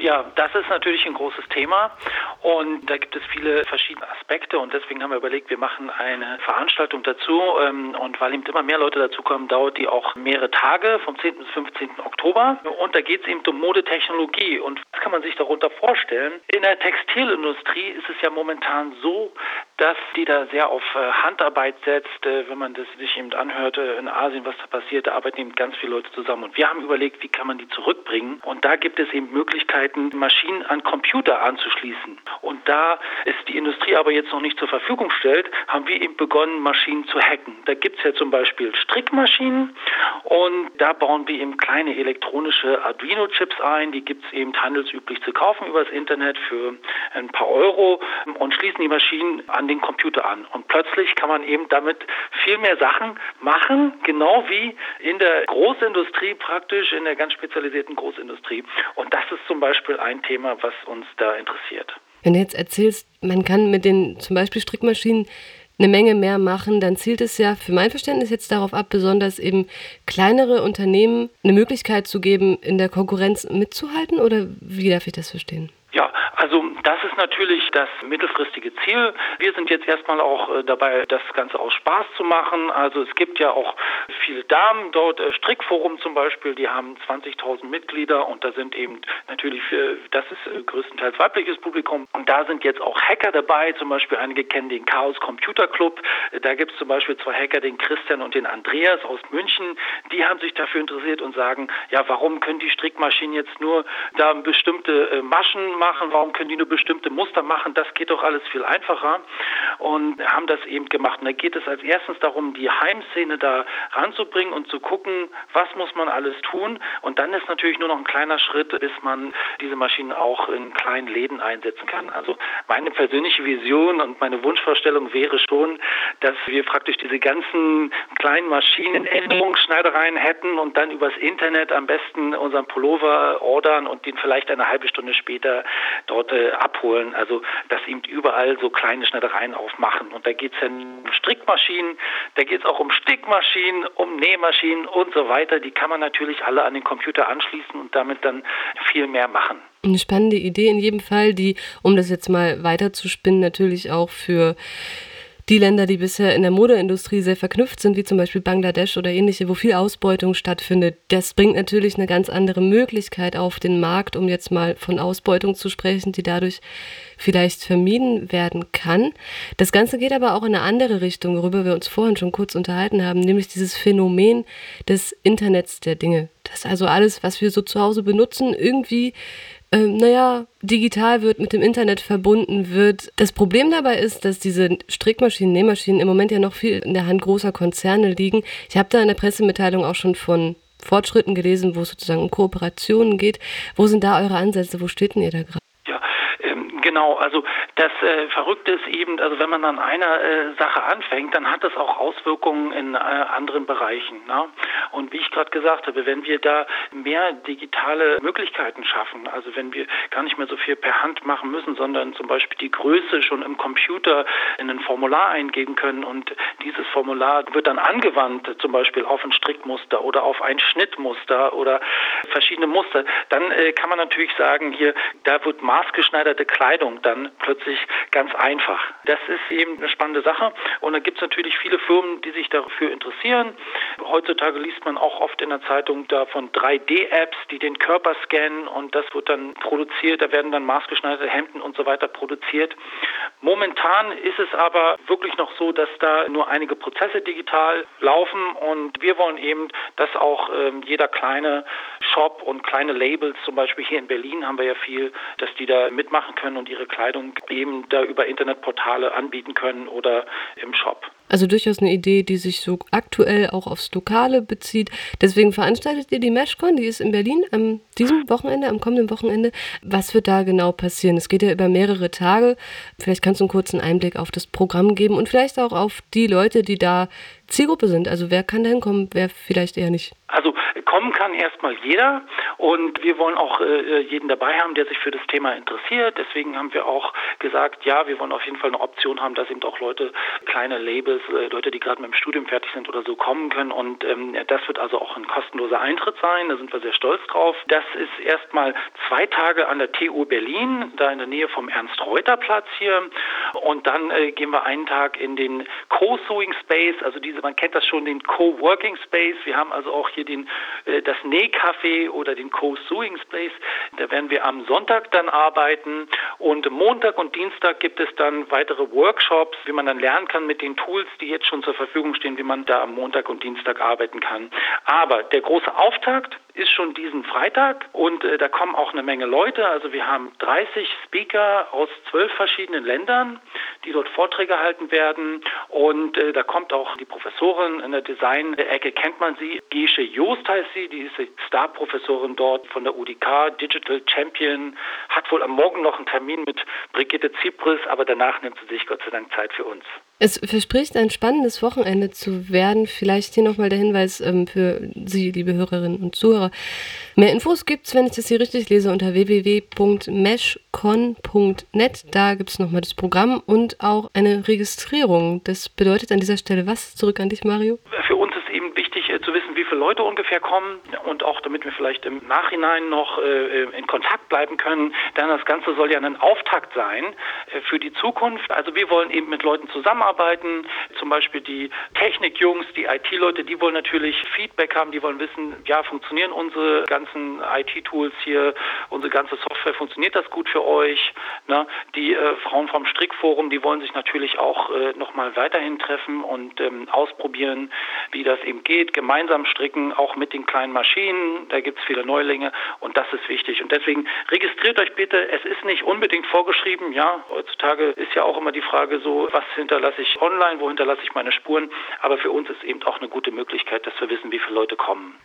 Ja, das ist natürlich ein großes Thema und da gibt es viele verschiedene Aspekte und deswegen haben wir überlegt, wir machen eine Veranstaltung dazu ähm, und weil eben immer mehr Leute dazukommen, dauert die auch mehrere Tage vom 10. bis 15. Oktober und da geht es eben um Modetechnologie und was kann man sich darunter vorstellen? In der Textilindustrie ist es ja momentan so, dass die da sehr auf äh, Handarbeit setzt. Äh, wenn man das sich eben anhört äh, in Asien, was da passiert, da arbeiten eben ganz viele Leute zusammen. Und wir haben überlegt, wie kann man die zurückbringen. Und da gibt es eben Möglichkeiten, Maschinen an Computer anzuschließen. Da es die Industrie aber jetzt noch nicht zur Verfügung stellt, haben wir eben begonnen, Maschinen zu hacken. Da gibt es ja zum Beispiel Strickmaschinen und da bauen wir eben kleine elektronische Arduino-Chips ein. Die gibt es eben handelsüblich zu kaufen übers Internet für ein paar Euro und schließen die Maschinen an den Computer an. Und plötzlich kann man eben damit viel mehr Sachen machen, genau wie in der Großindustrie praktisch, in der ganz spezialisierten Großindustrie. Und das ist zum Beispiel ein Thema, was uns da interessiert. Wenn du jetzt erzählst, man kann mit den zum Beispiel Strickmaschinen eine Menge mehr machen, dann zielt es ja für mein Verständnis jetzt darauf ab, besonders eben kleinere Unternehmen eine Möglichkeit zu geben, in der Konkurrenz mitzuhalten? Oder wie darf ich das verstehen? Ja, also das ist natürlich das mittelfristige Ziel. Wir sind jetzt erstmal auch äh, dabei, das Ganze aus Spaß zu machen. Also es gibt ja auch viele Damen dort, äh, Strickforum zum Beispiel, die haben 20.000 Mitglieder und da sind eben natürlich, das ist äh, größtenteils weibliches Publikum und da sind jetzt auch Hacker dabei, zum Beispiel einige kennen den Chaos Computer Club. Da gibt es zum Beispiel zwei Hacker, den Christian und den Andreas aus München, die haben sich dafür interessiert und sagen, ja, warum können die Strickmaschinen jetzt nur da bestimmte Maschen machen, warum können die nur bestimmte Muster machen, das geht doch alles viel einfacher und haben das eben gemacht. Und da geht es als erstens darum, die Heimszene da ranzubringen und zu gucken, was muss man alles tun. Und dann ist natürlich nur noch ein kleiner Schritt, bis man diese Maschinen auch in kleinen Läden einsetzen kann. Also meine persönliche Vision und meine Wunschvorstellung wäre schon, dass wir praktisch diese ganzen kleinen Maschinen, Änderungsschneidereien hätten und dann übers Internet am besten unseren Pullover ordern und den vielleicht eine halbe Stunde später dort äh, abholen. Also dass eben überall so kleine Schneidereien aufmachen. Und da geht es dann um Strickmaschinen, da geht es auch um Stickmaschinen, um Nähmaschinen und so weiter. Die kann man natürlich alle an den Computer anschließen und damit dann viel mehr machen. Eine spannende Idee in jedem Fall, die, um das jetzt mal weiterzuspinnen, natürlich auch für die Länder, die bisher in der Modeindustrie sehr verknüpft sind, wie zum Beispiel Bangladesch oder ähnliche, wo viel Ausbeutung stattfindet, das bringt natürlich eine ganz andere Möglichkeit auf den Markt, um jetzt mal von Ausbeutung zu sprechen, die dadurch vielleicht vermieden werden kann. Das Ganze geht aber auch in eine andere Richtung, worüber wir uns vorhin schon kurz unterhalten haben, nämlich dieses Phänomen des Internets der Dinge. Dass also alles, was wir so zu Hause benutzen, irgendwie ähm, naja, digital wird, mit dem Internet verbunden wird. Das Problem dabei ist, dass diese Strickmaschinen, Nähmaschinen im Moment ja noch viel in der Hand großer Konzerne liegen. Ich habe da in der Pressemitteilung auch schon von Fortschritten gelesen, wo es sozusagen um Kooperationen geht. Wo sind da eure Ansätze? Wo steht denn ihr da gerade? Genau, also das äh, Verrückte ist eben, also wenn man an einer äh, Sache anfängt, dann hat das auch Auswirkungen in äh, anderen Bereichen. Ne? Und wie ich gerade gesagt habe, wenn wir da mehr digitale Möglichkeiten schaffen, also wenn wir gar nicht mehr so viel per Hand machen müssen, sondern zum Beispiel die Größe schon im Computer in ein Formular eingeben können und dieses Formular wird dann angewandt, zum Beispiel auf ein Strickmuster oder auf ein Schnittmuster oder verschiedene Muster, dann äh, kann man natürlich sagen, hier, da wird maßgeschneiderte Kleidung Entscheidung dann plötzlich ganz einfach. Das ist eben eine spannende Sache und da gibt es natürlich viele Firmen, die sich dafür interessieren. Heutzutage liest man auch oft in der Zeitung da von 3D-Apps, die den Körper scannen und das wird dann produziert, da werden dann maßgeschneiderte Hemden und so weiter produziert. Momentan ist es aber wirklich noch so, dass da nur einige Prozesse digital laufen und wir wollen eben, dass auch ähm, jeder kleine Shop und kleine Labels, zum Beispiel hier in Berlin haben wir ja viel, dass die da mitmachen können und ihre Kleidung eben da über Internetportale anbieten können oder im Shop. Also durchaus eine Idee, die sich so aktuell auch aufs Lokale bezieht. Deswegen veranstaltet ihr die Meshcon, die ist in Berlin am diesem Wochenende, am kommenden Wochenende. Was wird da genau passieren? Es geht ja über mehrere Tage. Vielleicht kannst du einen kurzen Einblick auf das Programm geben und vielleicht auch auf die Leute, die da Zielgruppe sind. Also wer kann da hinkommen, wer vielleicht eher nicht? Also kommen kann erstmal jeder und wir wollen auch äh, jeden dabei haben, der sich für das Thema interessiert. Deswegen haben wir auch gesagt, ja, wir wollen auf jeden Fall eine Option haben, dass eben auch Leute, kleine Labels, äh, Leute, die gerade mit dem Studium fertig sind oder so kommen können und ähm, das wird also auch ein kostenloser Eintritt sein. Da sind wir sehr stolz drauf. Das ist erstmal zwei Tage an der TU Berlin, da in der Nähe vom Ernst-Reuter-Platz hier und dann äh, gehen wir einen Tag in den Co-Sewing Space, also diese, man kennt das schon, den Co-Working Space. Wir haben also auch hier den, äh, das Nähcafé oder den Co-Sewing Space. Da werden wir am Sonntag dann arbeiten und Montag und Dienstag gibt es dann weitere Workshops, wie man dann lernen kann mit den Tools, die jetzt schon zur Verfügung stehen, wie man da am Montag und Dienstag arbeiten kann. Aber der große Auftakt ist schon diesen Freitag und äh, da kommen auch eine Menge Leute. Also wir haben 30 Speaker aus zwölf verschiedenen Ländern, die dort Vorträge halten werden. Und äh, da kommt auch die Professorin in der Design-Ecke, kennt man sie, Gesche Joost heißt sie, die ist Star-Professorin dort von der UDK, Digital Champion, hat wohl am Morgen noch einen Termin mit Brigitte Zipris, aber danach nimmt sie sich Gott sei Dank Zeit für uns. Es verspricht ein spannendes Wochenende zu werden. Vielleicht hier nochmal der Hinweis ähm, für Sie, liebe Hörerinnen und Zuhörer. Mehr Infos gibt es, wenn ich das hier richtig lese, unter www.meshcon.net. Da gibt es nochmal das Programm und auch eine Registrierung. Das bedeutet an dieser Stelle was? Zurück an dich, Mario. Für uns ist eben wichtig äh, zu wissen, wie viele Leute ungefähr kommen und auch damit wir vielleicht im Nachhinein noch äh, in Kontakt bleiben können. Denn das Ganze soll ja ein Auftakt sein äh, für die Zukunft. Also wir wollen eben mit Leuten zusammenarbeiten. Zum Beispiel die Technikjungs, die IT-Leute, die wollen natürlich Feedback haben, die wollen wissen, ja, funktionieren unsere ganzen IT-Tools hier, unsere ganze Software, funktioniert das gut für euch? Ne? Die äh, Frauen vom Strickforum, die wollen sich natürlich auch äh, nochmal weiterhin treffen und ähm, ausprobieren, wie das eben geht, gemeinsam stricken, auch mit den kleinen Maschinen, da gibt es viele Neulinge und das ist wichtig. Und deswegen registriert euch bitte, es ist nicht unbedingt vorgeschrieben, ja, heutzutage ist ja auch immer die Frage so, was hinterlasse lasse ich online, wo hinterlasse ich meine Spuren. Aber für uns ist eben auch eine gute Möglichkeit, dass wir wissen, wie viele Leute kommen.